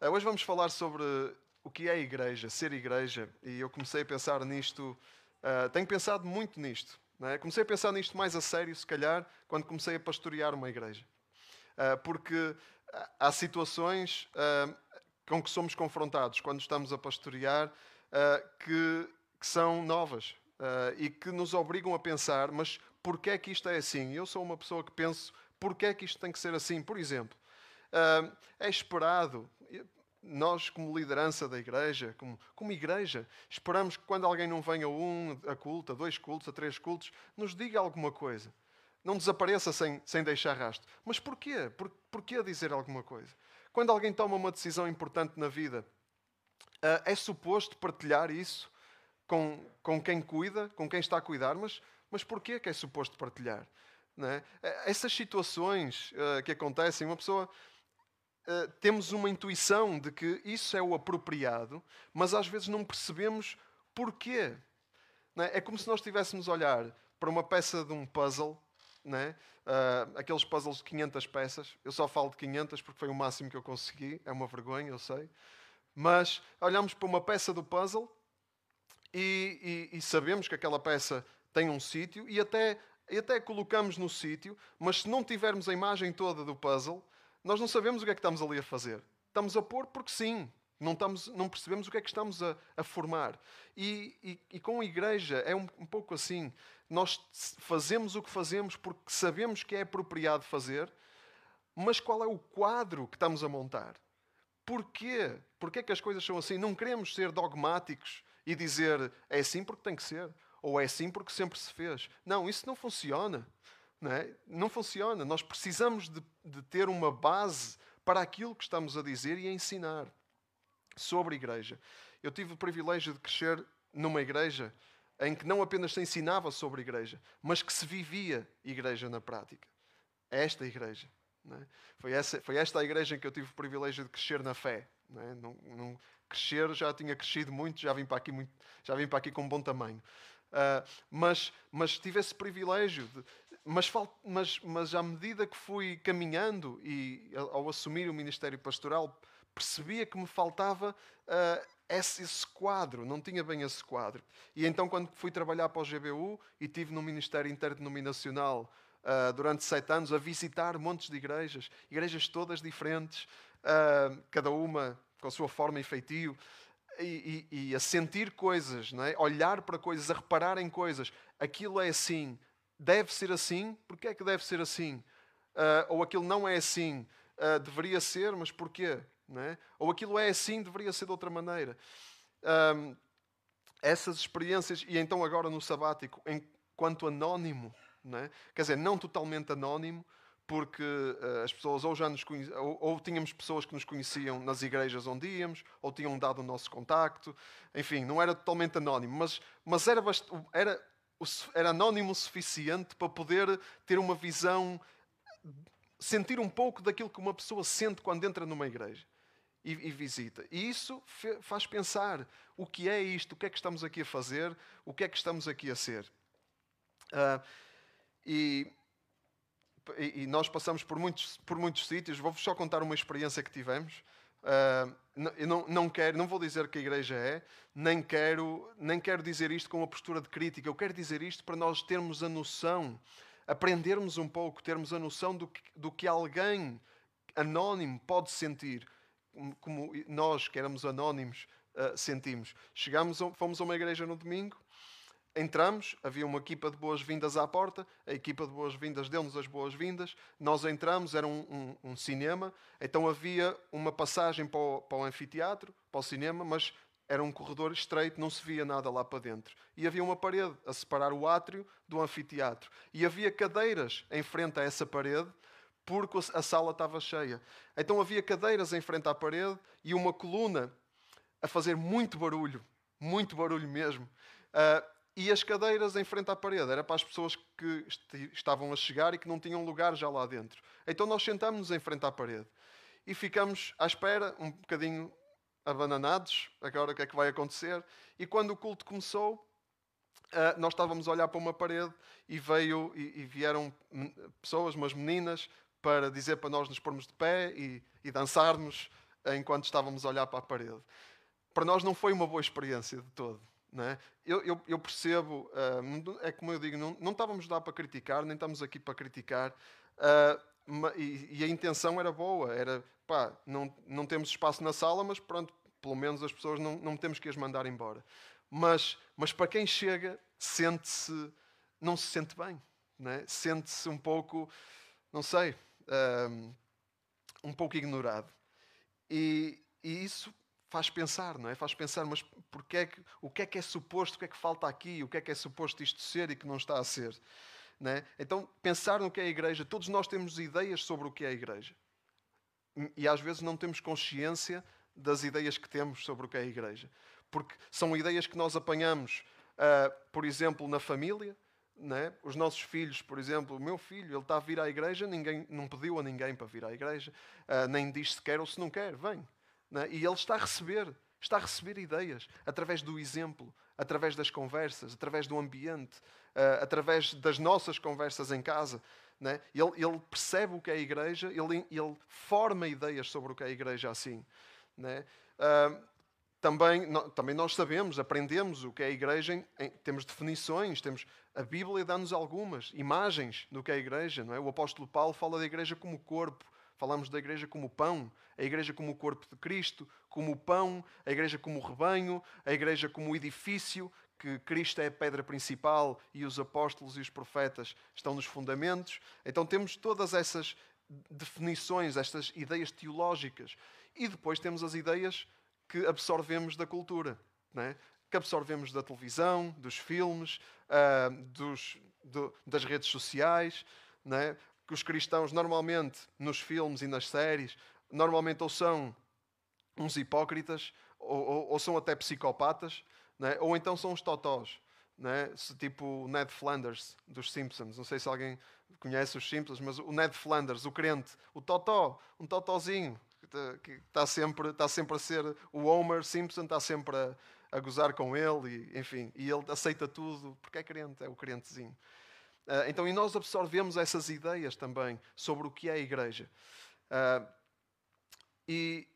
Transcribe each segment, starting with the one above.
Uh, hoje vamos falar sobre o que é igreja, ser igreja, e eu comecei a pensar nisto, uh, tenho pensado muito nisto. É? Comecei a pensar nisto mais a sério, se calhar, quando comecei a pastorear uma igreja. Uh, porque há situações com que somos confrontados quando estamos a pastorear que, que, são novas e que nos obrigam a pensar, mas porquê é que isto é assim? Eu sou uma pessoa que penso, porquê é que isto tem que ser assim? Por exemplo, é esperado, nós, como liderança da igreja, como, como igreja, esperamos que quando alguém não venha a um, a culto, a dois cultos, a três cultos, nos diga alguma coisa. Não desapareça sem, sem deixar rastro. Mas porquê? Por, porquê dizer alguma coisa? Quando alguém toma uma decisão importante na vida, uh, é suposto partilhar isso com, com quem cuida, com quem está a cuidar, mas, mas porquê que é suposto partilhar? É? Essas situações uh, que acontecem, uma pessoa uh, temos uma intuição de que isso é o apropriado, mas às vezes não percebemos porquê. É? é? como se nós estivéssemos a olhar para uma peça de um puzzle, uh, aqueles puzzles de 500 peças. Eu só falo de 500 porque foi o máximo que eu consegui, é uma vergonha, eu sei. Mas olhamos para uma peça do puzzle e, e, e sabemos que aquela peça tem um sítio e até e até colocamos no sítio, mas se não tivermos a imagem toda do puzzle, nós não sabemos o que é que estamos ali a fazer. Estamos a pôr porque sim. Não, estamos, não percebemos o que é que estamos a, a formar. E, e, e, com a igreja é um, um pouco assim. Nós fazemos o que fazemos porque sabemos que é apropriado fazer, mas qual é o quadro que estamos a montar? Porquê? Porquê que as coisas são assim? Não queremos ser dogmáticos e dizer é assim porque tem que ser ou é assim porque sempre se fez. Não, isso não funciona. Não, é? não funciona. Nós precisamos de, de ter uma base para aquilo que estamos a dizer e a ensinar sobre a igreja. Eu tive o privilégio de crescer numa igreja em que não apenas se ensinava sobre a igreja, mas que se vivia igreja na prática. É esta igreja. É? Foi, essa, foi esta a igreja em que eu tive o privilégio de crescer na fé. Não, é? não, não crescer já tinha crescido muito, já vim para aqui, muito, já vim para aqui com um bom tamanho. Uh, mas, mas tive esse privilégio. De, mas, mas, mas à medida que fui caminhando e ao assumir o ministério pastoral, percebia que me faltava uh, esse, esse, quadro, não tinha bem esse quadro. E então, quando fui trabalhar para o GBU e tive no Ministério Interdenominacional uh, durante sete anos a visitar montes de igrejas, igrejas todas diferentes, cada uma com a sua forma e feitio e, e, e, a sentir coisas, não é? olhar para coisas, a reparar em coisas. Aquilo é assim, deve ser assim, porque é que deve ser assim? Uh, ou aquilo não é assim, uh, deveria ser, mas porquê? É? Ou aquilo é assim, deveria ser de outra maneira. Um, essas experiências, e então agora no sabático, enquanto anónimo, é? quer dizer, não totalmente anónimo, porque uh, as pessoas ou já nos conheciam, ou, ou, tínhamos pessoas que nos conheciam nas igrejas onde íamos, ou tinham dado o nosso contacto, enfim, não era totalmente anónimo, mas, mas era, era, era anónimo o suficiente para poder ter uma visão, sentir um pouco daquilo que uma pessoa sente quando entra numa igreja. E, e, visita. E isso faz pensar o que é isto, o que é que estamos aqui a fazer, o que é que estamos aqui a ser. Uh, e e, nós passamos por muitos, por muitos sítios. Vou-vos só contar uma experiência que tivemos. Uh, eu não, não, quero, não vou dizer que a igreja é, nem quero, nem quero dizer isto com uma postura de crítica. Eu quero dizer isto para nós termos a noção, aprendermos um pouco, termos a noção do que, do que alguém anónimo pode sentir, como nós, que éramos anónimos, uh, sentimos. Chegamos, fomos a uma igreja no domingo Entramos, havia uma equipa de boas-vindas à porta, a equipa de boas-vindas deu-nos as boas-vindas, nós entramos, era um, um, um, cinema, então havia uma passagem para o, para o anfiteatro, para o cinema, mas era um corredor estreito, não se via nada lá para dentro. E havia uma parede a separar o átrio do anfiteatro. E havia cadeiras em frente a essa parede, porque a sala estava cheia. Então havia cadeiras em frente à parede e uma coluna a fazer muito barulho, muito barulho mesmo. Uh, e as cadeiras em frente à parede. Era para as pessoas que estavam a chegar e que não tinham lugar já lá dentro. Então nós sentámos-nos em frente à parede e ficamos à espera, um bocadinho abananados, agora o que é que vai acontecer. E quando o culto começou, Uh, nós estávamos a olhar para uma parede e veio e, e, vieram pessoas, umas meninas, para dizer para nós nos pormos de pé e, e dançarmos enquanto estávamos a olhar para a parede. Para nós não foi uma boa experiência de todo. É? Eu, eu, eu, percebo, uh, é como eu digo, não, não estávamos lá para criticar, nem estamos aqui para criticar, uh, e, e, a intenção era boa, era pá, não, não temos espaço na sala, mas pronto, pelo menos as pessoas não, não temos que as mandar embora. Mas, mas para quem chega, sente-se, não se sente bem, é? sente-se um pouco, não sei, uh, um pouco ignorado. E, e isso faz pensar, não é? Faz pensar, mas porque é que, o que é que é suposto, o que é que falta aqui, o que é que é suposto isto ser e que não está a ser? Não é? Então, pensar no que é a igreja, todos nós temos ideias sobre o que é a igreja. E às vezes não temos consciência das ideias que temos sobre o que é a igreja. Porque são ideias que nós apanhamos, uh, por exemplo, na família, é? Os nossos filhos, por exemplo, o meu filho, ele está a vir à igreja, ninguém, não pediu a ninguém para vir à igreja, uh, nem diz se quer ou se não quer, vem. É? E ele está a receber, está a receber ideias através do exemplo, através das conversas, através do ambiente, uh, através das nossas conversas em casa. É? Ele, ele, percebe o que é a igreja, ele, ele, forma ideias sobre o que é a igreja assim. É? Uh, também, no, também nós sabemos, aprendemos o que é a igreja, em, em, temos definições, temos a Bíblia dá-nos algumas imagens do que é a igreja. Não é? O apóstolo Paulo fala da igreja como corpo, Falamos da igreja como pão, a igreja como o corpo de Cristo, como o pão, a igreja como o rebanho, a igreja como o edifício, que Cristo é a pedra principal e os apóstolos e os profetas estão nos fundamentos. Então temos todas essas definições, estas ideias teológicas. E depois temos as ideias que absorvemos da cultura, é? que absorvemos da televisão, dos filmes, uh, dos, do, das redes sociais. É? Que os cristãos normalmente nos filmes e nas séries normalmente ou são uns hipócritas ou, ou, ou são até psicopatas né? ou então são uns totós né? tipo Ned Flanders dos Simpsons não sei se alguém conhece os Simpsons mas o Ned Flanders, o crente o totó, um totózinho que está sempre, está sempre a ser o Homer Simpson está sempre a, a gozar com ele e, enfim, e ele aceita tudo porque é crente, é o crentezinho então, e nós absorvemos essas ideias também sobre o que é a igreja. Uh, e,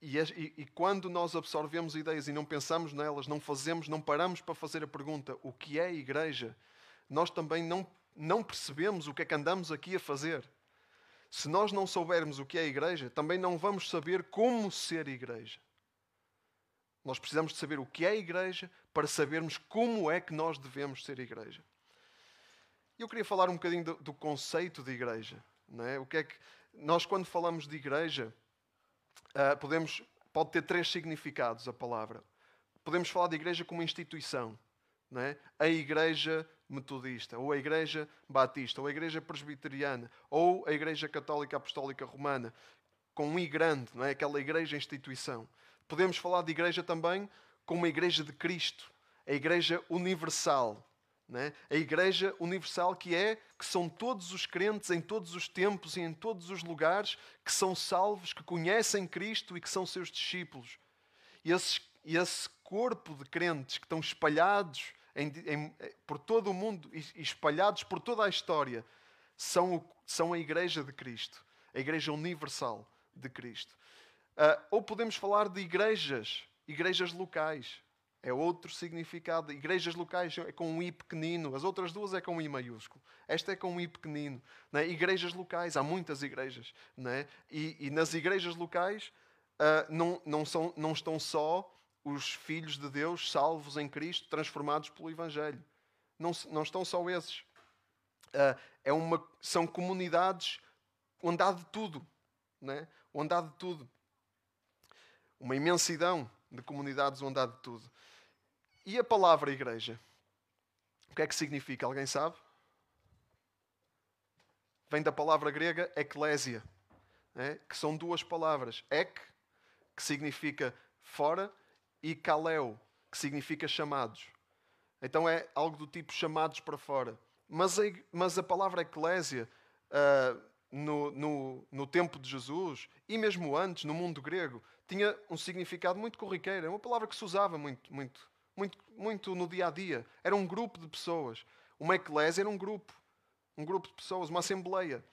e, e, quando nós absorvemos ideias e não pensamos nelas, não fazemos, não paramos para fazer a pergunta o que é a igreja, nós também não, não percebemos o que é que andamos aqui a fazer. Se nós não soubermos o que é a igreja, também não vamos saber como ser igreja. Nós precisamos de saber o que é a igreja para sabermos como é que nós devemos ser igreja. Eu queria falar um bocadinho do, do conceito de igreja. Não é? O que é que nós, quando falamos de igreja, uh, podemos, pode ter três significados a palavra. Podemos falar de igreja como instituição. Não é? A igreja metodista, ou a igreja batista, ou a igreja presbiteriana, ou a igreja católica apostólica romana, com um I grande, não é? aquela igreja instituição. Podemos falar de igreja também como a igreja de Cristo, a igreja universal, né? A Igreja Universal, que é que são todos os crentes em todos os tempos e em todos os lugares que são salvos, que conhecem Cristo e que são seus discípulos. E esse, esse corpo de crentes que estão espalhados em, em, por todo o mundo e espalhados por toda a história são, o, são a Igreja de Cristo, a Igreja Universal de Cristo. Uh, ou podemos falar de igrejas, igrejas locais. É outro significado. Igrejas locais é com um I pequenino, as outras duas é com um I maiúsculo. Esta é com um I pequenino. É? Igrejas locais, há muitas igrejas. É? E, e, nas igrejas locais uh, não, não, são, não estão só os filhos de Deus salvos em Cristo, transformados pelo Evangelho. Não, não estão só esses. Uh, é uma, são comunidades onde há de tudo. É? Onde há de tudo. Uma imensidão de comunidades onde há de tudo. E a palavra igreja? O que é que significa? Alguém sabe? Vem da palavra grega eclésia, né? que são duas palavras. Ek, que significa fora, e kaleo, que significa chamados. Então é algo do tipo chamados para fora. Mas a, mas a palavra eclésia, uh, no, no, no tempo de Jesus, e mesmo antes, no mundo grego, tinha um significado muito corriqueiro. É uma palavra que se usava muito, muito muito, muito no dia a dia. Era um grupo de pessoas. Uma eclésia era um grupo. Um grupo de pessoas, uma assembleia.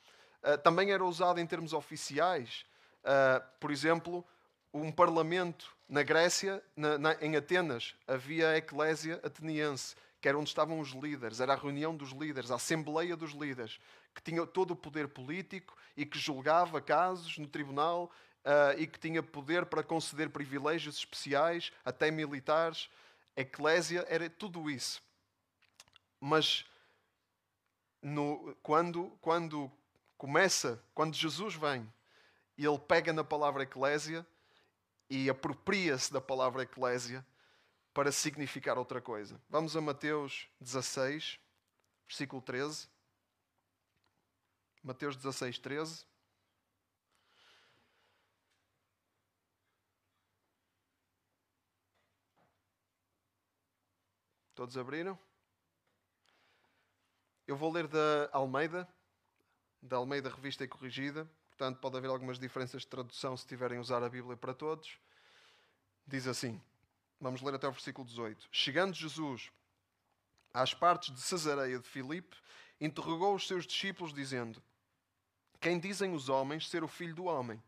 Uh, também era usado em termos oficiais. Uh, por exemplo, um parlamento na Grécia, na, na, em Atenas, havia a Eclésia Ateniense, que era onde estavam os líderes, era a reunião dos líderes, a Assembleia dos líderes, que tinha todo o poder político e que julgava casos no tribunal uh, e que tinha poder para conceder privilégios especiais, até militares. Eclésia era tudo isso. Mas no, quando, quando começa, quando Jesus vem, ele pega na palavra Eclésia e apropria-se da palavra Eclésia para significar outra coisa. Vamos a Mateus 16, versículo 13. Mateus 16, 13. Todos abriram? Eu vou ler da Almeida, da Almeida Revista e Corrigida. Portanto, pode haver algumas diferenças de tradução se tiverem a usar a Bíblia para todos. Diz assim: vamos ler até o versículo 18. Chegando Jesus às partes de Cesareia de Filipe, interrogou os seus discípulos, dizendo: Quem dizem os homens ser o filho do homem?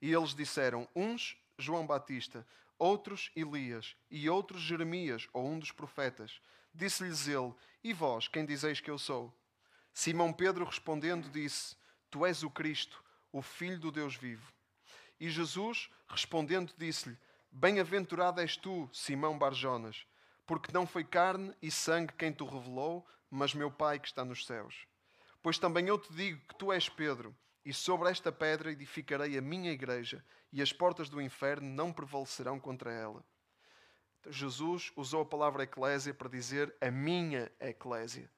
E eles disseram: Uns, João Batista, outros, Elias, e outros, Jeremias, ou um dos profetas. Disse-lhes ele: E vós, quem dizeis que eu sou? Simão Pedro respondendo disse: Tu és o Cristo, o Filho do Deus vivo. E Jesus, respondendo, disse-lhe: Bem-aventurado és tu, Simão Barjonas, porque não foi carne e sangue quem te revelou, mas meu Pai que está nos céus. Pois também eu te digo que tu és Pedro, e sobre esta pedra edificarei a minha igreja, e as portas do inferno não prevalecerão contra ela. Jesus usou a palavra eclésia para dizer a minha eclésia,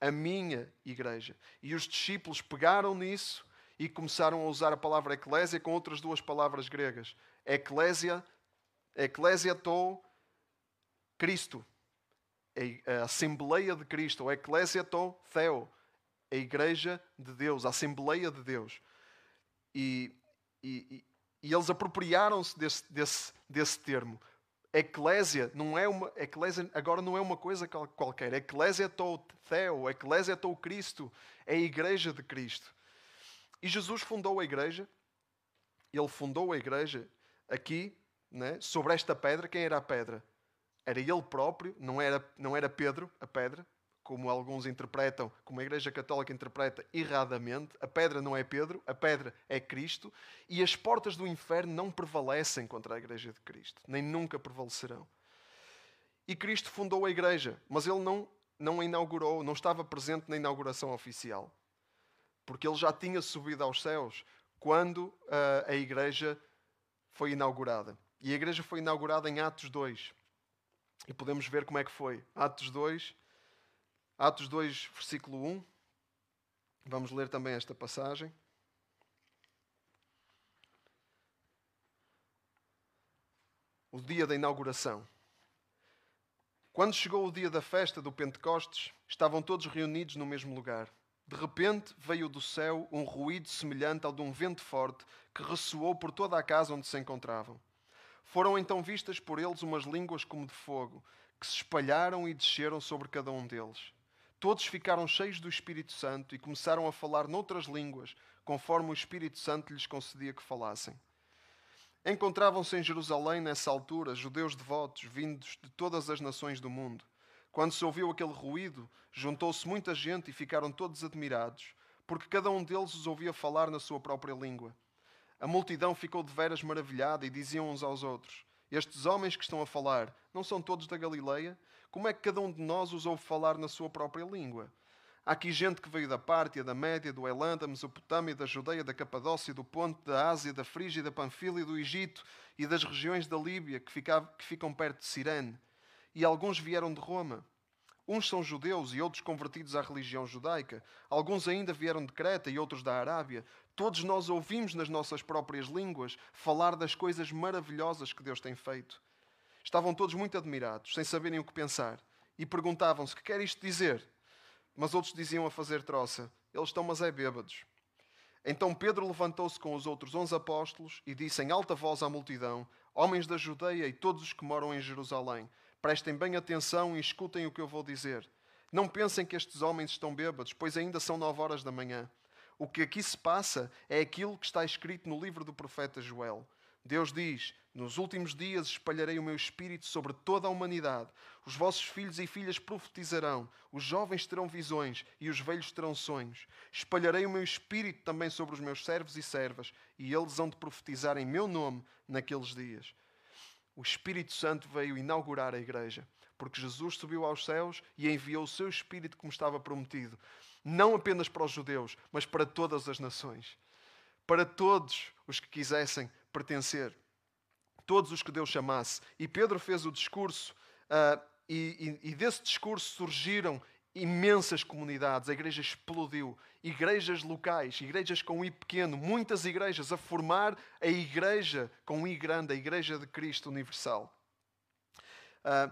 a minha igreja. E os discípulos pegaram nisso e começaram a usar a palavra eclésia com outras duas palavras gregas. Eclésia Ecclesiato Cristo, a Assembleia de Cristo, ou Ecclesiato Theo, a Igreja de Deus, a Assembleia de Deus. E, e, e eles apropriaram-se desse, desse, desse termo. Eclésia não é uma eclésia agora não é uma coisa qualquer. Eclésia tou Theo, Eclésia tou Cristo, é a igreja de Cristo. E Jesus fundou a igreja. Ele fundou a igreja aqui né, sobre esta pedra, quem era a pedra? Era ele próprio, não era, não era Pedro, a pedra, como alguns interpretam, como a Igreja Católica interpreta erradamente. A pedra não é Pedro, a pedra é Cristo, e as portas do inferno não prevalecem contra a Igreja de Cristo, nem nunca prevalecerão. E Cristo fundou a Igreja, mas ele não, não a inaugurou, não estava presente na inauguração oficial, porque ele já tinha subido aos céus quando uh, a Igreja foi inaugurada. E a igreja foi inaugurada em Atos 2. E podemos ver como é que foi. Atos 2, Atos 2, versículo 1. Vamos ler também esta passagem. O dia da inauguração. Quando chegou o dia da festa do Pentecostes, estavam todos reunidos no mesmo lugar. De repente veio do céu um ruído semelhante ao de um vento forte que ressoou por toda a casa onde se encontravam. Foram então vistas por eles umas línguas como de fogo, que se espalharam e desceram sobre cada um deles. Todos ficaram cheios do Espírito Santo e começaram a falar noutras línguas, conforme o Espírito Santo lhes concedia que falassem. Encontravam-se em Jerusalém, nessa altura, judeus devotos, vindos de todas as nações do mundo. Quando se ouviu aquele ruído, juntou-se muita gente e ficaram todos admirados, porque cada um deles os ouvia falar na sua própria língua. A multidão ficou de veras maravilhada e diziam uns aos outros: Estes homens que estão a falar não são todos da Galileia? Como é que cada um de nós os ouve falar na sua própria língua? Há aqui gente que veio da Pártia, da Média, do Elã, da Mesopotâmia, da Judeia, da Capadócia, do Ponte, da Ásia, da Frígia, da Panfilha, do Egito e das regiões da Líbia que, que ficam perto de Cirene. E alguns vieram de Roma. Uns são judeus e outros convertidos à religião judaica. Alguns ainda vieram de Creta e outros da Arábia. Todos nós ouvimos nas nossas próprias línguas falar das coisas maravilhosas que Deus tem feito. Estavam todos muito admirados, sem saberem o que pensar, e perguntavam-se: que quer isto dizer? Mas outros diziam a fazer troça: eles estão, mas é bêbados. Então Pedro levantou-se com os outros onze apóstolos e disse em alta voz à multidão: Homens da Judeia e todos os que moram em Jerusalém, Prestem bem atenção e escutem o que eu vou dizer. Não pensem que estes homens estão bêbados, pois ainda são nove horas da manhã. O que aqui se passa é aquilo que está escrito no livro do profeta Joel. Deus diz: Nos últimos dias espalharei o meu espírito sobre toda a humanidade. Os vossos filhos e filhas profetizarão, os jovens terão visões e os velhos terão sonhos. Espalharei o meu espírito também sobre os meus servos e servas, e eles hão de profetizar em meu nome naqueles dias. O Espírito Santo veio inaugurar a igreja, porque Jesus subiu aos céus e enviou o seu Espírito como estava prometido, não apenas para os judeus, mas para todas as nações, para todos os que quisessem pertencer. Todos os que Deus chamasse. E Pedro fez o discurso, uh, e, e, e desse discurso surgiram imensas comunidades, a igreja explodiu. Igrejas locais, igrejas com I pequeno, muitas igrejas a formar a igreja com I grande, a igreja de Cristo universal. Uh,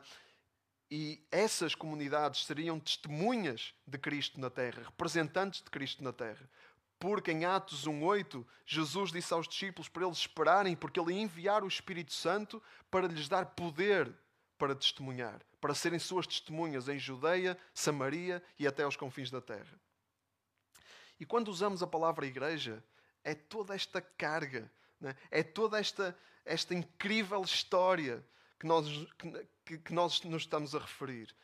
e essas comunidades seriam testemunhas de Cristo na terra, representantes de Cristo na terra. Porque em Atos 1,8, Jesus disse aos discípulos para eles esperarem, porque ele ia enviar o Espírito Santo para lhes dar poder para testemunhar, para serem suas testemunhas em Judeia, Samaria e até aos confins da terra. E quando usamos a palavra igreja, é toda esta carga, né? é toda esta, esta incrível história que nós, que, que nós nos estamos a referir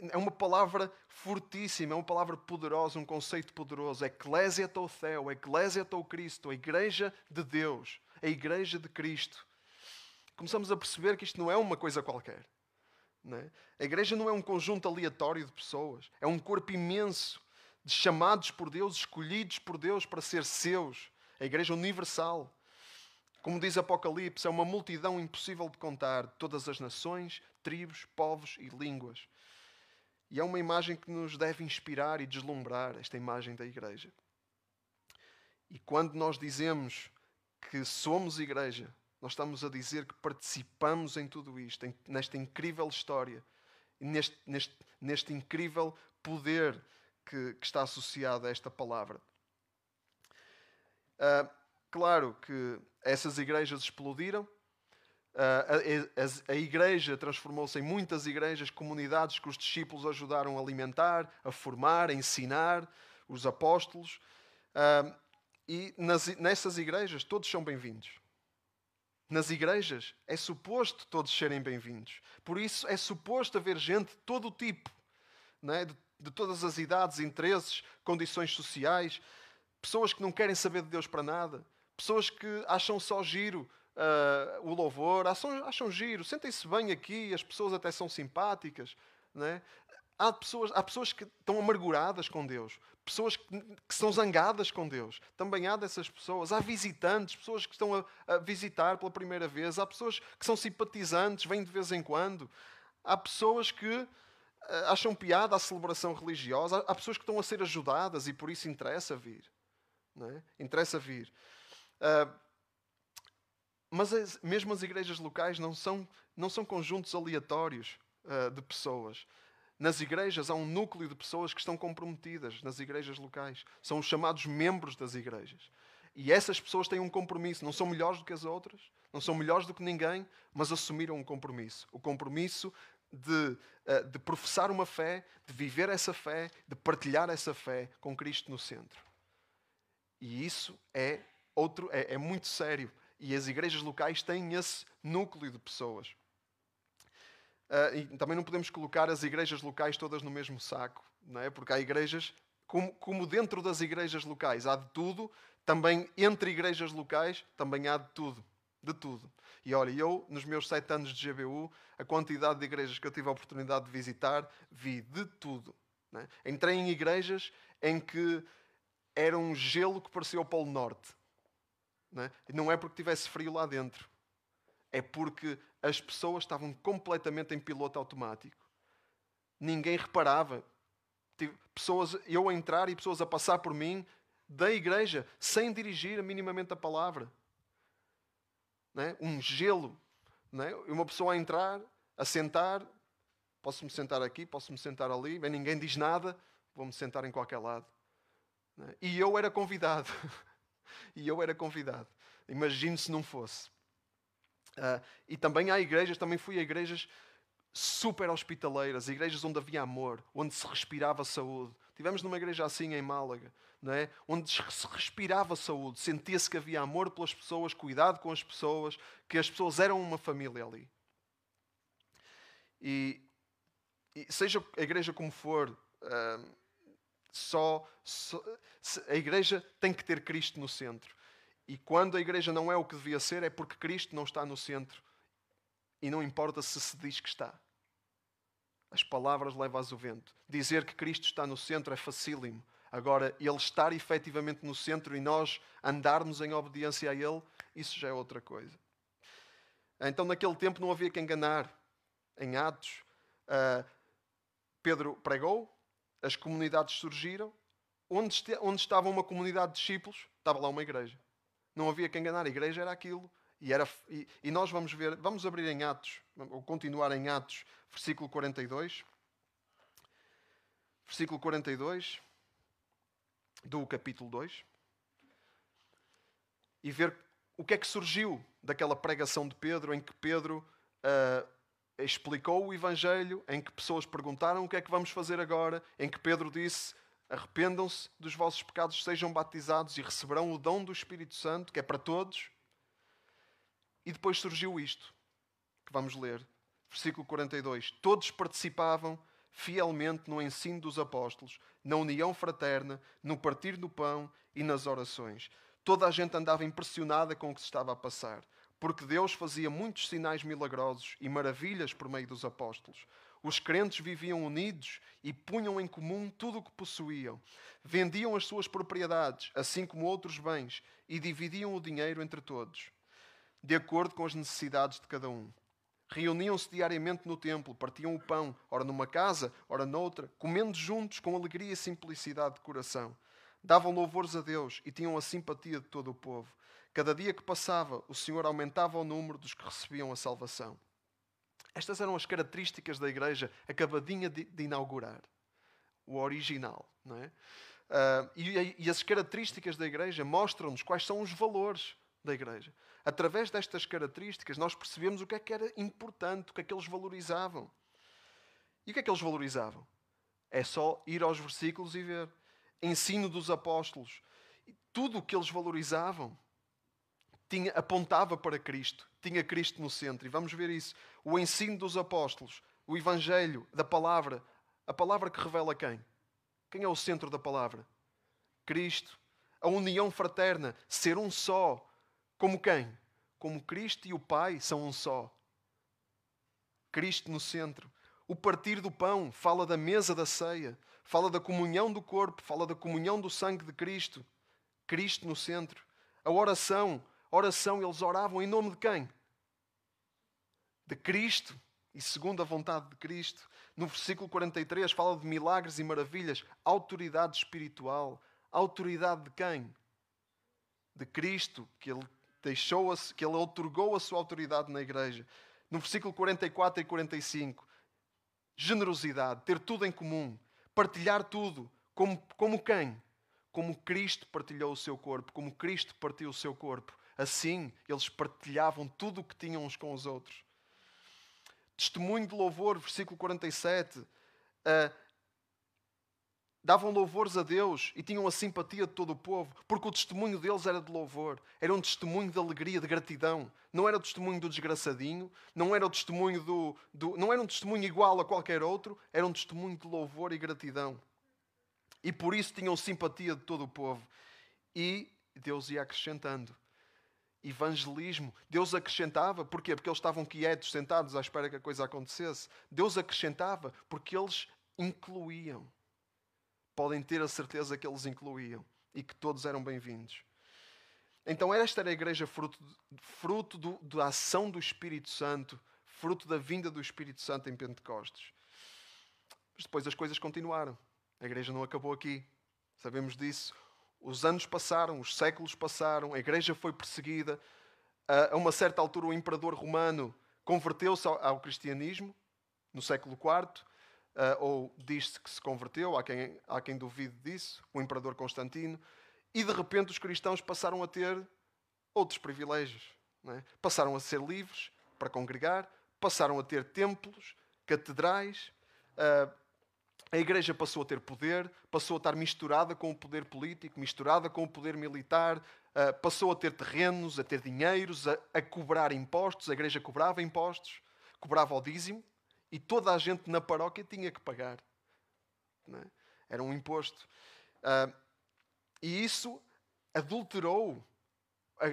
é uma palavra fortíssima, é uma palavra poderosa, um conceito poderoso. Eclésia Theo, Eclésia Cristo, a igreja de Deus, a igreja de Cristo. Começamos a perceber que isto não é uma coisa qualquer. É? A igreja não é um conjunto aleatório de pessoas, é um corpo imenso de chamados por Deus, escolhidos por Deus para ser seus. A igreja universal. Como diz Apocalipse, é uma multidão impossível de contar, todas as nações, tribos, povos e línguas. E é uma imagem que nos deve inspirar e deslumbrar, esta imagem da igreja. E quando nós dizemos que somos igreja, nós estamos a dizer que participamos em tudo isto, nesta incrível história, neste, neste, neste incrível poder que, que, está associado a esta palavra. Uh, claro que essas igrejas explodiram, a, a, a igreja transformou-se em muitas igrejas, comunidades que os discípulos ajudaram a alimentar, a formar, a ensinar, os apóstolos. Uh, e nas, nessas igrejas todos são bem-vindos. Nas igrejas é suposto todos serem bem-vindos. Por isso é suposto haver gente de todo o tipo, é? de, de todas as idades, interesses, condições sociais, pessoas que não querem saber de Deus para nada, pessoas que acham só giro uh, o louvor, acham, acham giro, sentem-se bem aqui, as pessoas até são simpáticas. Né? Há, pessoas, há pessoas que estão amarguradas com Deus, pessoas que, que são zangadas com Deus. Também há dessas pessoas. Há visitantes, pessoas que estão a, a visitar pela primeira vez. Há pessoas que são simpatizantes, vêm de vez em quando. Há pessoas que uh, acham piada à celebração religiosa. Há, há, pessoas que estão a ser ajudadas e por isso interessa vir. É? Interessa vir. Uh, mas as, mesmo as igrejas locais não são, não são conjuntos aleatórios uh, de pessoas. Nas igrejas há um núcleo de pessoas que estão comprometidas nas igrejas locais. São os chamados membros das igrejas. E essas pessoas têm um compromisso. Não são melhores do que as outras, não são melhores do que ninguém, mas assumiram um compromisso. O compromisso de, uh, de professar uma fé, de viver essa fé, de partilhar essa fé com Cristo no centro. E isso é, outro, é, é muito sério. E as igrejas locais têm esse núcleo de pessoas. Uh, e também não podemos colocar as igrejas locais todas no mesmo saco, não é? porque há igrejas, como, como dentro das igrejas locais há de tudo, também entre igrejas locais também há de tudo. De tudo. E olha, eu, nos meus sete anos de GBU, a quantidade de igrejas que eu tive a oportunidade de visitar, vi de tudo. É? Entrei em igrejas em que era um gelo que parecia o Polo Norte. Não é? não é porque tivesse frio lá dentro. É porque as pessoas estavam completamente em piloto automático. Ninguém reparava. Pessoas, eu a entrar e pessoas a passar por mim da igreja sem dirigir minimamente a palavra. É? Um gelo. É? Uma pessoa a entrar, a sentar. Posso-me sentar aqui, posso-me sentar ali. Bem, ninguém diz nada. Vou-me sentar em qualquer lado. É? E eu era convidado. e eu era convidado. Imagine se não fosse. Uh, e também há igrejas, também fui a igrejas super hospitaleiras, igrejas onde havia amor, onde se respirava saúde. Tivemos numa igreja assim em Málaga, não é? onde se respirava saúde, sentia-se que havia amor pelas pessoas, cuidado com as pessoas, que as pessoas eram uma família ali. E, e seja a igreja como for, uh, só, só, a igreja tem que ter Cristo no centro. E quando a igreja não é o que devia ser, é porque Cristo não está no centro. E não importa se se diz que está. As palavras levam-as o vento. Dizer que Cristo está no centro é facílimo. Agora, Ele estar efetivamente no centro e nós andarmos em obediência a Ele, isso já é outra coisa. Então, naquele tempo não havia que enganar. Em Atos, uh, Pedro pregou, as comunidades surgiram. Onde, onde estava uma comunidade de discípulos, estava lá uma igreja. Não havia que enganar, a igreja era aquilo. E, era, e, e nós vamos ver, vamos abrir em Atos, ou continuar em Atos, versículo 42. Versículo 42 do capítulo 2. E ver o que é que surgiu daquela pregação de Pedro, em que Pedro uh, explicou o Evangelho, em que pessoas perguntaram o que é que vamos fazer agora, em que Pedro disse: Arrependam-se dos vossos pecados, sejam batizados e receberão o dom do Espírito Santo, que é para todos. E depois surgiu isto, que vamos ler, versículo 42. Todos participavam fielmente no ensino dos apóstolos, na união fraterna, no partir do pão e nas orações. Toda a gente andava impressionada com o que se estava a passar, porque Deus fazia muitos sinais milagrosos e maravilhas por meio dos apóstolos. Os crentes viviam unidos e punham em comum tudo o que possuíam. Vendiam as suas propriedades, assim como outros bens, e dividiam o dinheiro entre todos de acordo com as necessidades de cada um. Reuniam-se diariamente no templo, partiam o pão, ora numa casa, ora noutra, comendo juntos com alegria e simplicidade de coração. Davam louvores a Deus e tinham a simpatia de todo o povo. Cada dia que passava, o Senhor aumentava o número dos que recebiam a salvação. Estas eram as características da igreja acabadinha de, de inaugurar. O original. Não é? Uh, e, e as características da igreja mostram-nos quais são os valores da igreja. Através destas características, nós percebemos o que é que era importante, o que é que eles valorizavam. E o que é que eles valorizavam? É só ir aos versículos e ver. Ensino dos apóstolos. Tudo o que eles valorizavam tinha, apontava para Cristo, tinha Cristo no centro. E vamos ver isso. O ensino dos apóstolos, o Evangelho, da palavra, a palavra que revela quem? Quem é o centro da palavra? Cristo. A união fraterna, ser um só, como quem? Como Cristo e o Pai são um só. Cristo no centro. O partir do pão fala da mesa da ceia, fala da comunhão do corpo, fala da comunhão do sangue de Cristo. Cristo no centro. A oração, oração, eles oravam em nome de quem? De Cristo e segundo a vontade de Cristo. No versículo 43 fala de milagres e maravilhas, autoridade espiritual. Autoridade de quem? De Cristo, que ele deixou que ele otorgou a sua autoridade na igreja. No versículo 44 e 45, generosidade, ter tudo em comum, partilhar tudo, como, como quem? Como Cristo partilhou o seu corpo, como Cristo partiu o seu corpo. Assim, eles partilhavam tudo o que tinham uns com os outros. Testemunho de louvor, versículo 47. Uh, davam louvores a Deus e tinham a simpatia de todo o povo, porque o testemunho deles era de louvor, era um testemunho de alegria, de gratidão. Não era o testemunho do desgraçadinho, não era o testemunho do, do não era um testemunho igual a qualquer outro, era um testemunho de louvor e gratidão. E por isso tinham simpatia de todo o povo. E Deus ia acrescentando. Evangelismo. Deus acrescentava, porquê? Porque eles estavam quietos, sentados à espera que a coisa acontecesse. Deus acrescentava porque eles incluíam podem ter a certeza que eles incluíam e que todos eram bem-vindos. Então, esta era a igreja fruto, fruto do, da ação do Espírito Santo, fruto da vinda do Espírito Santo em Pentecostes. Mas depois as coisas continuaram. A igreja não acabou aqui. Sabemos disso. Os anos passaram, os séculos passaram, a igreja foi perseguida. A uma certa altura, o imperador romano converteu-se ao, cristianismo, no século IV ou diz-se que se converteu, há quem, há quem duvide disso, o imperador Constantino, e de repente os cristãos passaram a ter outros privilégios. É? Passaram a ser livres para congregar, passaram a ter templos, catedrais, a igreja passou a ter poder, passou a estar misturada com o poder político, misturada com o poder militar, uh, passou a ter terrenos, a ter dinheiros, a, a, cobrar impostos. A igreja cobrava impostos, cobrava o dízimo e toda a gente na paróquia tinha que pagar. É? Era um imposto. Uh, e isso adulterou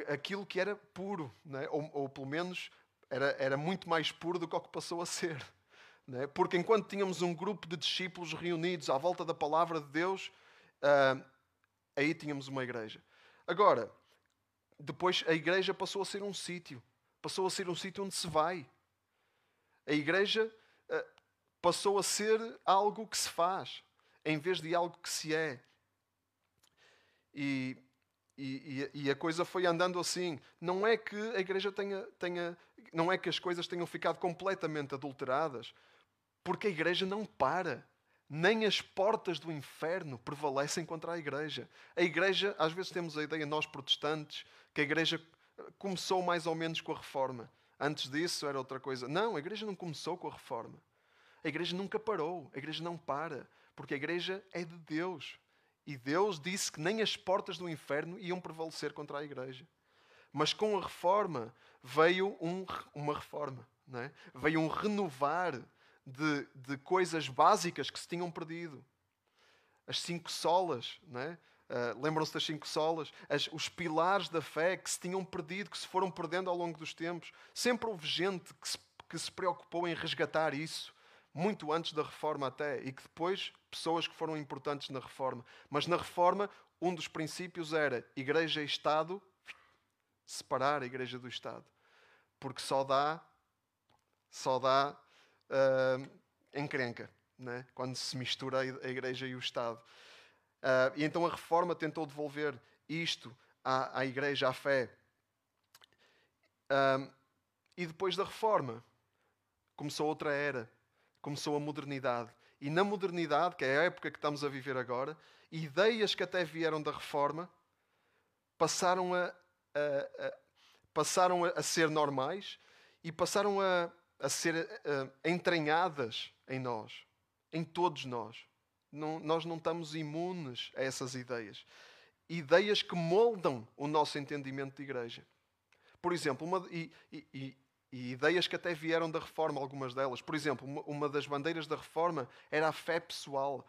aquilo que era puro, é? ou, ou, pelo menos era, era muito mais puro do que o que passou a ser. É? Porque enquanto tínhamos um grupo de discípulos reunidos à volta da palavra de Deus, uh, aí tínhamos uma igreja. Agora, depois a igreja passou a ser um sítio, passou a ser um sítio onde se vai. A igreja uh, passou a ser algo que se faz, em vez de algo que se é. E e, e, e, a coisa foi andando assim. Não é que a igreja tenha, tenha. Não é que as coisas tenham ficado completamente adulteradas, porque a igreja não para. Nem as portas do inferno prevalecem contra a igreja. A igreja, às vezes temos a ideia, nós protestantes, que a igreja começou mais ou menos com a reforma. Antes disso era outra coisa. Não, a igreja não começou com a reforma. A igreja nunca parou. A igreja não para. Porque a igreja é de Deus. E Deus disse que nem as portas do inferno iam prevalecer contra a igreja. Mas com a reforma veio um, uma reforma, é? veio um renovar de, de coisas básicas que se tinham perdido. As cinco solas, não é? Uh, lembram-se das cinco solas? As, os pilares da fé que se tinham perdido, que se foram perdendo ao longo dos tempos. Sempre houve gente que se, que se preocupou em resgatar isso muito antes da reforma até, e que depois pessoas que foram importantes na reforma. Mas na reforma, um dos princípios era igreja e Estado, separar a igreja do Estado. Porque só dá, só dá uh, encrenca, né? quando se mistura a igreja e o Estado. Uh, e então a reforma tentou devolver isto à, à igreja, à fé. Uh, e depois da reforma, começou outra era começou a modernidade. E na modernidade, que é a época que estamos a viver agora, ideias que até vieram da reforma passaram a, a, a passaram a, ser normais e passaram a, a ser entranhadas em nós, em todos nós. Não, nós não estamos imunes a essas ideias. Ideias que moldam o nosso entendimento de igreja. Por exemplo, uma, e, e, e ideias que até vieram da reforma, algumas delas. Por exemplo, uma das bandeiras da reforma era a fé pessoal.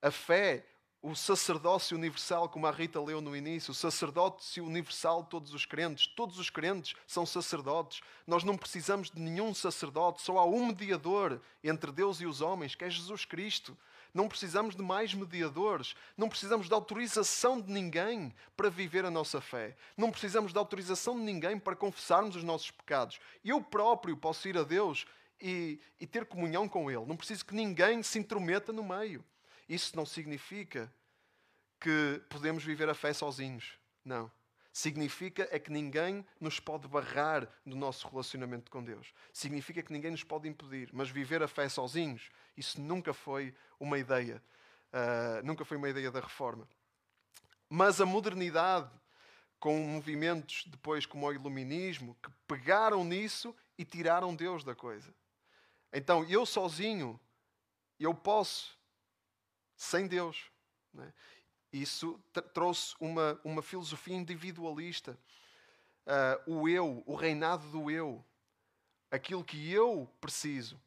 A fé, o sacerdócio universal, como a Rita leu no início, o sacerdócio universal de todos os crentes. Todos os crentes são sacerdotes. Nós não precisamos de nenhum sacerdote, só há um mediador entre Deus e os homens, que é Jesus Cristo. Não precisamos de mais mediadores. Não precisamos de autorização de ninguém para viver a nossa fé. Não precisamos de autorização de ninguém para confessarmos os nossos pecados. Eu próprio posso ir a Deus e, e ter comunhão com Ele. Não preciso que ninguém se intrometa no meio. Isso não significa que podemos viver a fé sozinhos. Não significa é que ninguém nos pode barrar do nosso relacionamento com Deus. Significa que ninguém nos pode impedir. Mas viver a fé sozinhos, isso nunca foi uma ideia. Uh, nunca foi uma ideia da reforma. Mas a modernidade, com movimentos depois como o iluminismo, que pegaram nisso e tiraram Deus da coisa. Então, eu sozinho, eu posso, sem Deus. Né? Isso trouxe uma, uma filosofia individualista. Uh, o eu, o reinado do eu, aquilo que eu preciso.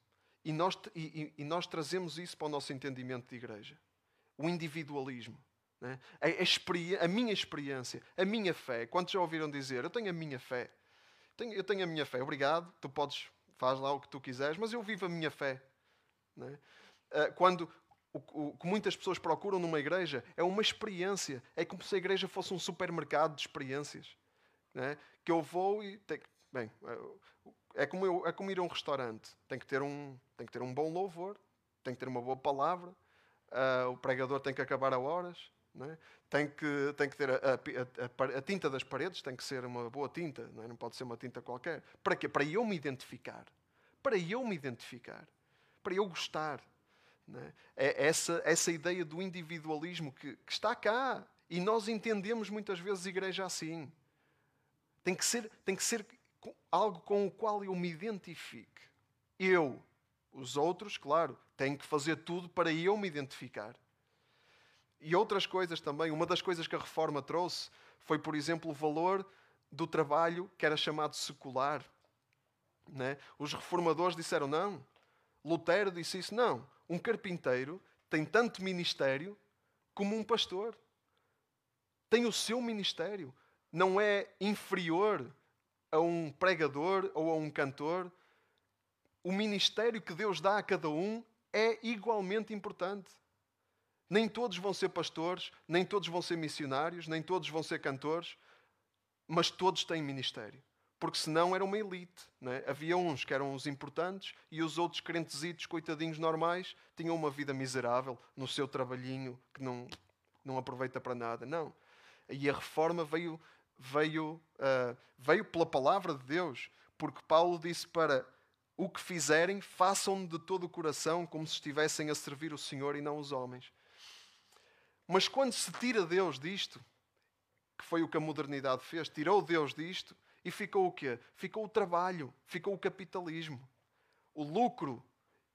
E nós, e, e nós trazemos isso para o nosso entendimento de igreja. O individualismo. Né? A, a, a, minha experiência, a minha fé. Quantos já ouviram dizer? Eu tenho a minha fé. Tenho, eu tenho a minha fé. Obrigado. Tu podes, faz lá o que tu quiseres, mas eu vivo a minha fé. Uh, quando o, que muitas pessoas procuram numa igreja é uma experiência. É como se a igreja fosse um supermercado de experiências. Né? Que eu vou e. Tem, bem, é como, eu, é como ir a um restaurante. Tem que ter um, tem que ter um bom louvor, tem que ter uma boa palavra, uh, o pregador tem que acabar a horas. Né? Tem, que, tem que ter a, a, a, a, tinta das paredes, tem que ser uma boa tinta, não, é? não pode ser uma tinta qualquer. Para quê? Para eu me identificar. Para eu me identificar. Para eu gostar. É? é essa, essa ideia do individualismo que, que está cá. E nós entendemos muitas vezes a igreja assim. Tem que ser, tem que ser algo com o qual eu me identifique. Eu, Os outros, claro, têm que fazer tudo para eu me identificar. E outras coisas também. Uma das coisas que a reforma trouxe foi, por exemplo, o valor do trabalho que era chamado secular. Né? Os reformadores disseram não. Lutero disse isso: não. Um carpinteiro tem tanto ministério como um pastor. Tem o seu ministério. Não é inferior a um pregador ou a um cantor. O ministério que Deus dá a cada um é igualmente importante. Nem todos vão ser pastores, nem todos vão ser missionários, nem todos vão ser cantores, mas todos têm ministério. Porque senão era uma elite. É? Havia uns que eram os importantes e os outros crentezitos, coitadinhos normais, tinham uma vida miserável no seu trabalhinho que não, não aproveita para nada. Não. E a reforma veio, veio, uh, veio pela palavra de Deus, porque Paulo disse para o que fizerem, façam de todo o coração, como se estivessem a servir o Senhor e não os homens. Mas quando se tira Deus disto, que foi o que a modernidade fez, tirou Deus disto e ficou o quê? Ficou o trabalho, ficou o capitalismo, o lucro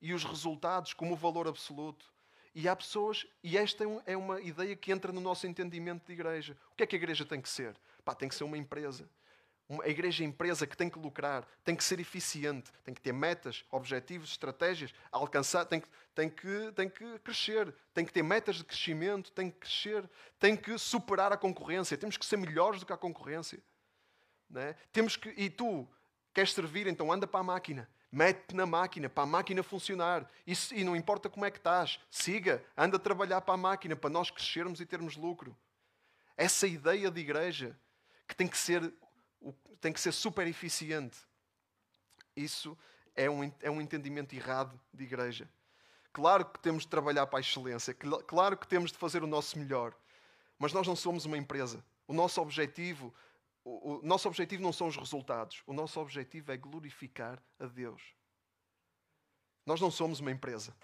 e os resultados como valor absoluto. E há pessoas, e esta é, é uma ideia que entra no nosso entendimento de igreja. O que é que a igreja tem que ser? Pá, tem que ser uma empresa a igreja é empresa que tem que lucrar, tem que ser eficiente, tem que ter metas, objetivos, estratégias, alcançar, tem que, tem que, tem que crescer, tem que ter metas de crescimento, tem que crescer, tem que superar a concorrência, temos que ser melhores do que a concorrência. É? Temos que, e tu queres servir, então anda para a máquina, mete na máquina, para a máquina funcionar. E, e não importa como é que estás, siga, anda a trabalhar para a máquina, para nós crescermos e termos lucro. Essa ideia de igreja que tem que ser tem que ser super eficiente. Isso é um, é um entendimento errado de igreja. Claro que temos de trabalhar para a excelência, claro que temos de fazer o nosso melhor, mas nós não somos uma empresa. O nosso objetivo, o, o nosso objetivo não são os resultados. O nosso objetivo é glorificar a Deus. Nós não somos uma empresa.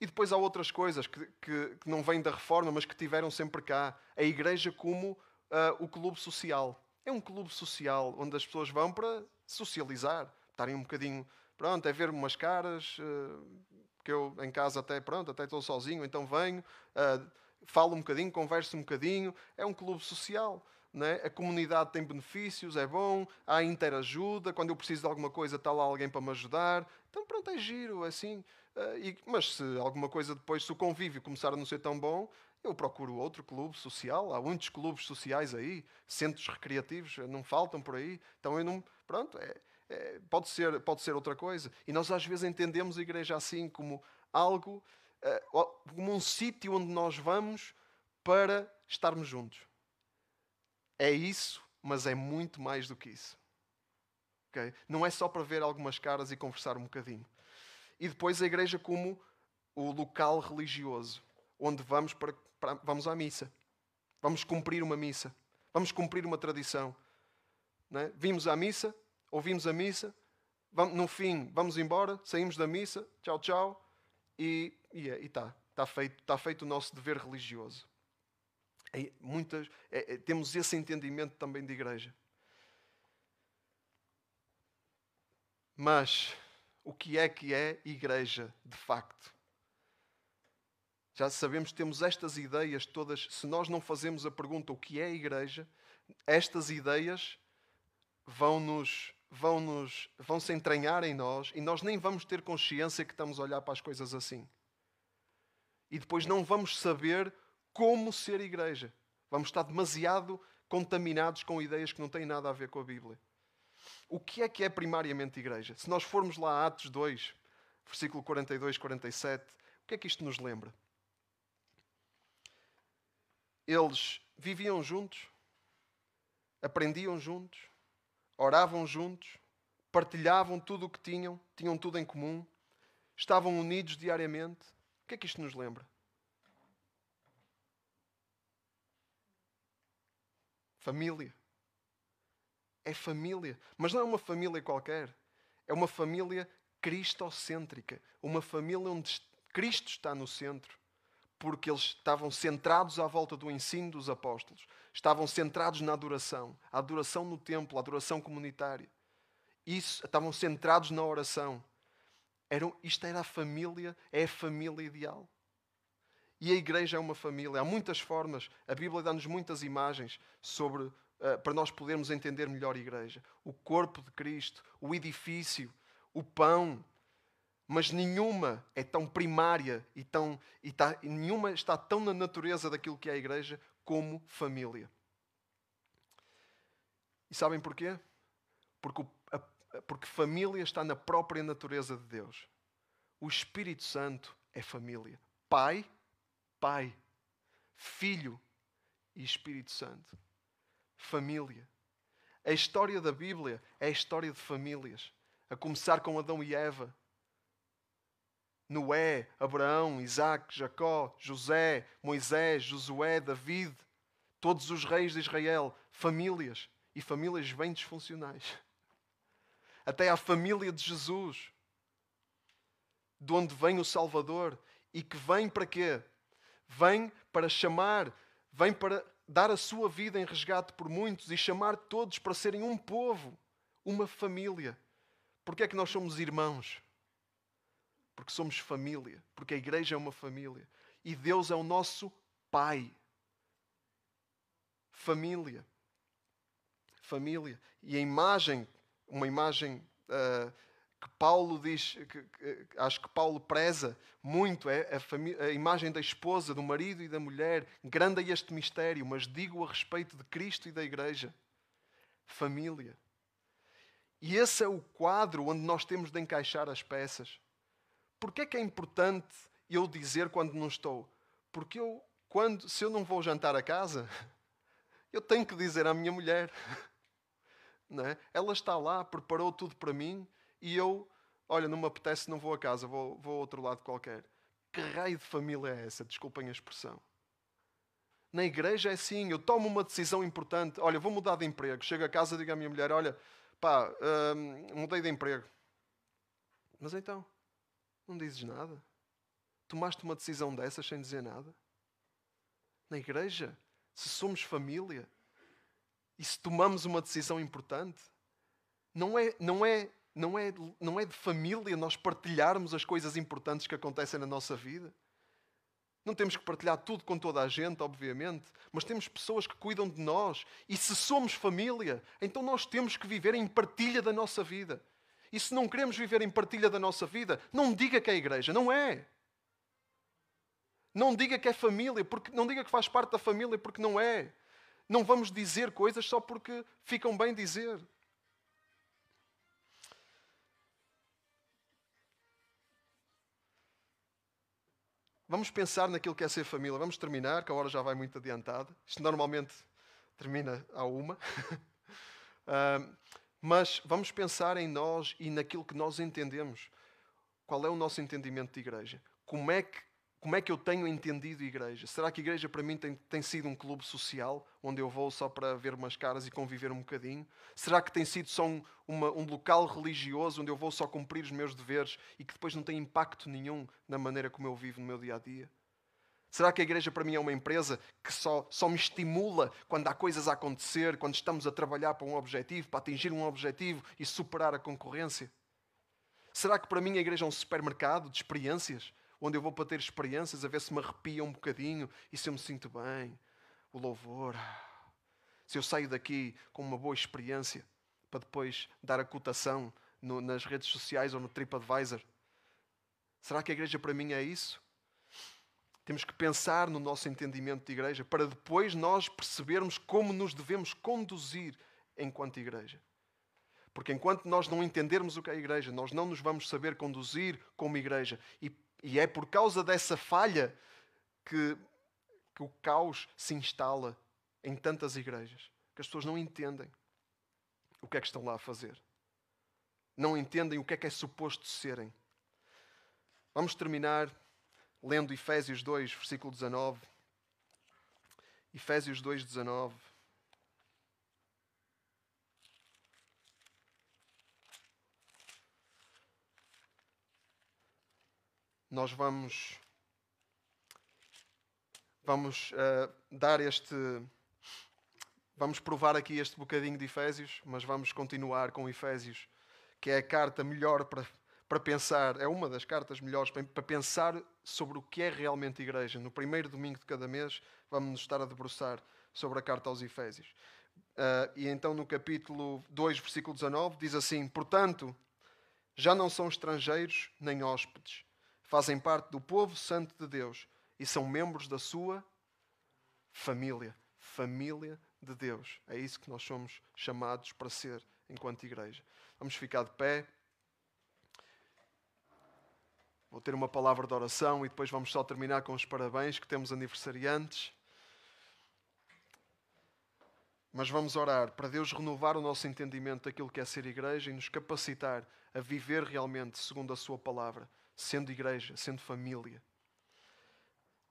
E depois há outras coisas que, que, que não vêm da reforma, mas que tiveram sempre cá. A igreja como uh, o clube social. É um clube social onde as pessoas vão para socializar, estarem um bocadinho, pronto, é ver umas caras, uh, que eu em casa até, pronto, até estou sozinho, então venho, uh, falo um bocadinho, converso um bocadinho. É um clube social. É? A comunidade tem benefícios, é bom, há interajuda, quando eu preciso de alguma coisa está lá alguém para me ajudar. Então pronto, é giro, é assim. Uh, e, mas se alguma coisa depois, se o convívio começar a não ser tão bom, eu procuro outro clube social. Há muitos clubes sociais aí, centros recreativos, não faltam por aí. Então eu não. Pronto, é, é, pode, ser, pode ser outra coisa. E nós às vezes entendemos a igreja assim como algo, é, como um sítio onde nós vamos para estarmos juntos. É isso, mas é muito mais do que isso. Okay? Não é só para ver algumas caras e conversar um bocadinho. E depois a igreja como o local religioso, onde vamos para para, vamos à missa. Vamos cumprir uma missa. Vamos cumprir uma tradição. É? Vimos à missa, ouvimos a missa, vamos, no fim vamos embora, saímos da missa, tchau, tchau, e está. É, está feito, está feito o nosso dever religioso. É, muitas, é, temos esse entendimento também de igreja. Mas o que é que é igreja de facto? Já sabemos, temos estas ideias todas. Se nós não fazemos a pergunta o que é igreja, estas ideias vão nos vão nos vão se entranhar em nós e nós nem vamos ter consciência que estamos a olhar para as coisas assim. E depois não vamos saber como ser igreja. Vamos estar demasiado contaminados com ideias que não têm nada a ver com a Bíblia. O que é que é primariamente igreja? Se nós formos lá a Atos 2, versículo 42, 47, o que é que isto nos lembra? eles viviam juntos, aprendiam juntos, oravam juntos, partilhavam tudo o que tinham, tinham tudo em comum, estavam unidos diariamente. O que é que isto nos lembra? Família. É família. Mas não é uma família qualquer. É uma família cristocêntrica. Uma família onde Cristo está no centro porque eles estavam centrados à volta do ensino dos apóstolos, estavam centrados na adoração, a adoração no templo, a adoração comunitária. Isso, estavam centrados na oração. Era, isto era a família, é a família ideal. E a igreja é uma família. Há muitas formas. A Bíblia dá-nos muitas imagens sobre uh, para nós podermos entender melhor a igreja. O corpo de Cristo, o edifício, o pão. Mas nenhuma é tão primária e, tão, e tá, nenhuma está tão na natureza daquilo que é a igreja como família. E sabem porquê? Porque, a, porque família está na própria natureza de Deus. O Espírito Santo é família. Pai, Pai, Filho e Espírito Santo. Família. A história da Bíblia é a história de famílias. A começar com Adão e Eva. Noé, Abraão, Isaac, Jacó, José, Moisés, Josué, David, todos os reis de Israel, famílias e famílias bem disfuncionais. Até a família de Jesus, de onde vem o Salvador e que vem para quê? Vem para chamar, vem para dar a sua vida em resgate por muitos e chamar todos para serem um povo, uma família. Porque é que nós somos irmãos? Porque somos família, porque a igreja é uma família e Deus é o nosso Pai. Família família. E a imagem, uma imagem uh, que Paulo diz, que, que, acho que Paulo preza muito, é a, a, imagem da esposa, do marido e da mulher. Grande é este mistério, mas digo a respeito de Cristo e da Igreja. Família. E esse é o quadro onde nós temos de encaixar as peças. Porquê é que é importante eu dizer quando não estou? Porque eu, quando, se eu não vou jantar a casa, eu tenho que dizer à minha mulher. É? Ela está lá, preparou tudo para mim e eu, olha, não me apetece, não vou a casa, vou, vou a outro lado qualquer. Que raio de família é essa? Desculpem a expressão. Na igreja é assim, eu tomo uma decisão importante. Olha, vou mudar de emprego. Chego a casa digo à minha mulher: Olha, pá, hum, mudei de emprego. Mas então, não dizes nada? Tomaste uma decisão dessas sem dizer nada? Na igreja, se somos família, e se tomamos uma decisão importante, não é, não é, não é, não é de família nós partilharmos as coisas importantes que acontecem na nossa vida. Não temos que partilhar tudo com toda a gente, obviamente, mas temos pessoas que cuidam de nós. E se somos família, então nós temos que viver em partilha da nossa vida. E se não queremos viver em partilha da nossa vida, não diga que é igreja, não é. Não diga que é família, porque não diga que faz parte da família, porque não é. Não vamos dizer coisas só porque ficam bem dizer. Vamos pensar naquilo que é ser família. Vamos terminar, que a hora já vai muito adiantada. Isto normalmente termina à uma. uh, mas vamos pensar em nós e naquilo que nós entendemos. Qual é o nosso entendimento de igreja? Como é que como é que eu tenho entendido igreja? Será que igreja para mim tem, tem sido um clube social onde eu vou só para ver umas caras e conviver um bocadinho? Será que tem sido só um, uma, um local religioso onde eu vou só cumprir os meus deveres e que depois não tem impacto nenhum na maneira como eu vivo no meu dia a dia? Será que a igreja para mim é uma empresa que só, só me estimula quando há coisas a acontecer, quando estamos a trabalhar para um objetivo, para atingir um objetivo e superar a concorrência? Será que para mim a igreja é um supermercado de experiências? Onde eu vou para ter experiências, a ver se me arrepia um bocadinho e se eu me sinto bem. O louvor. Se eu saio daqui com uma boa experiência para depois dar a cotação no, nas redes sociais ou no TripAdvisor. Será que a igreja para mim é isso? Temos que pensar no nosso entendimento de igreja para depois nós percebermos como nos devemos conduzir enquanto igreja. Porque enquanto nós não entendermos o que é a igreja, nós não nos vamos saber conduzir como igreja. E e é por causa dessa falha que, que o caos se instala em tantas igrejas. Que as pessoas não entendem o que é que estão lá a fazer. Não entendem o que é que é suposto serem. Vamos terminar lendo Efésios 2, versículo 19. Efésios 2, 19. Nós vamos vamos uh, dar este vamos provar aqui este bocadinho de Efésios, mas vamos continuar com Efésios, que é a carta melhor para para pensar, é uma das cartas melhores para pensar sobre o que é realmente igreja. No primeiro domingo de cada mês, vamos nos estar a debruçar sobre a carta aos Efésios. Uh, e então, no capítulo 2, versículo 19, diz assim: Portanto, já não são estrangeiros nem hóspedes, fazem parte do povo santo de Deus e são membros da sua família. Família de Deus. É isso que nós somos chamados para ser enquanto igreja. Vamos ficar de pé. Vou ter uma palavra de oração e depois vamos só terminar com os parabéns que temos aniversariantes. Mas vamos orar para Deus renovar o nosso entendimento daquilo que é ser igreja e nos capacitar a viver realmente segundo a Sua palavra, sendo igreja, sendo família.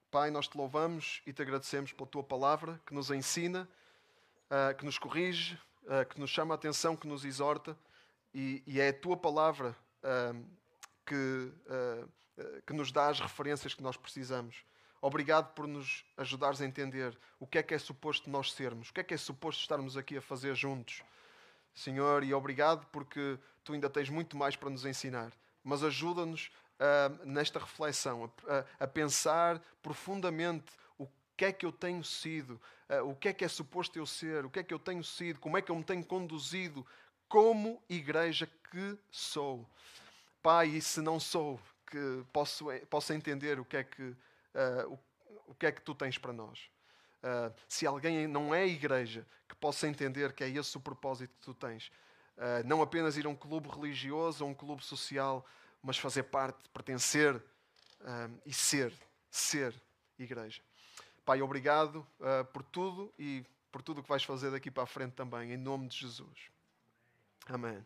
Pai, nós te louvamos e te agradecemos pela tua palavra que nos ensina, uh, que nos corrige, uh, que nos chama a atenção, que nos exorta, e, é a tua palavra uh, que, que nos dá as referências que nós precisamos. Obrigado por nos ajudares a entender o que é que é suposto nós sermos, o que é que é suposto estarmos aqui a fazer juntos. Senhor, e obrigado porque tu ainda tens muito mais para nos ensinar. Mas ajuda-nos uh, nesta reflexão, a, a, pensar profundamente o que é que eu tenho sido, uh, o que é que é suposto eu ser, o que é que eu tenho sido, como é que eu me tenho conduzido como igreja que sou. Pai, e se não sou, que posso, posso entender o que é que, uh, o, o que, é que tu tens para nós. Uh, se alguém não é igreja, que possa entender que é esse o propósito que tu tens. Uh, não apenas ir a um clube religioso ou um clube social, mas fazer parte, pertencer uh, e ser, ser igreja. Pai, obrigado por tudo e por tudo o que vais fazer daqui para a frente também, em nome de Jesus. Amém.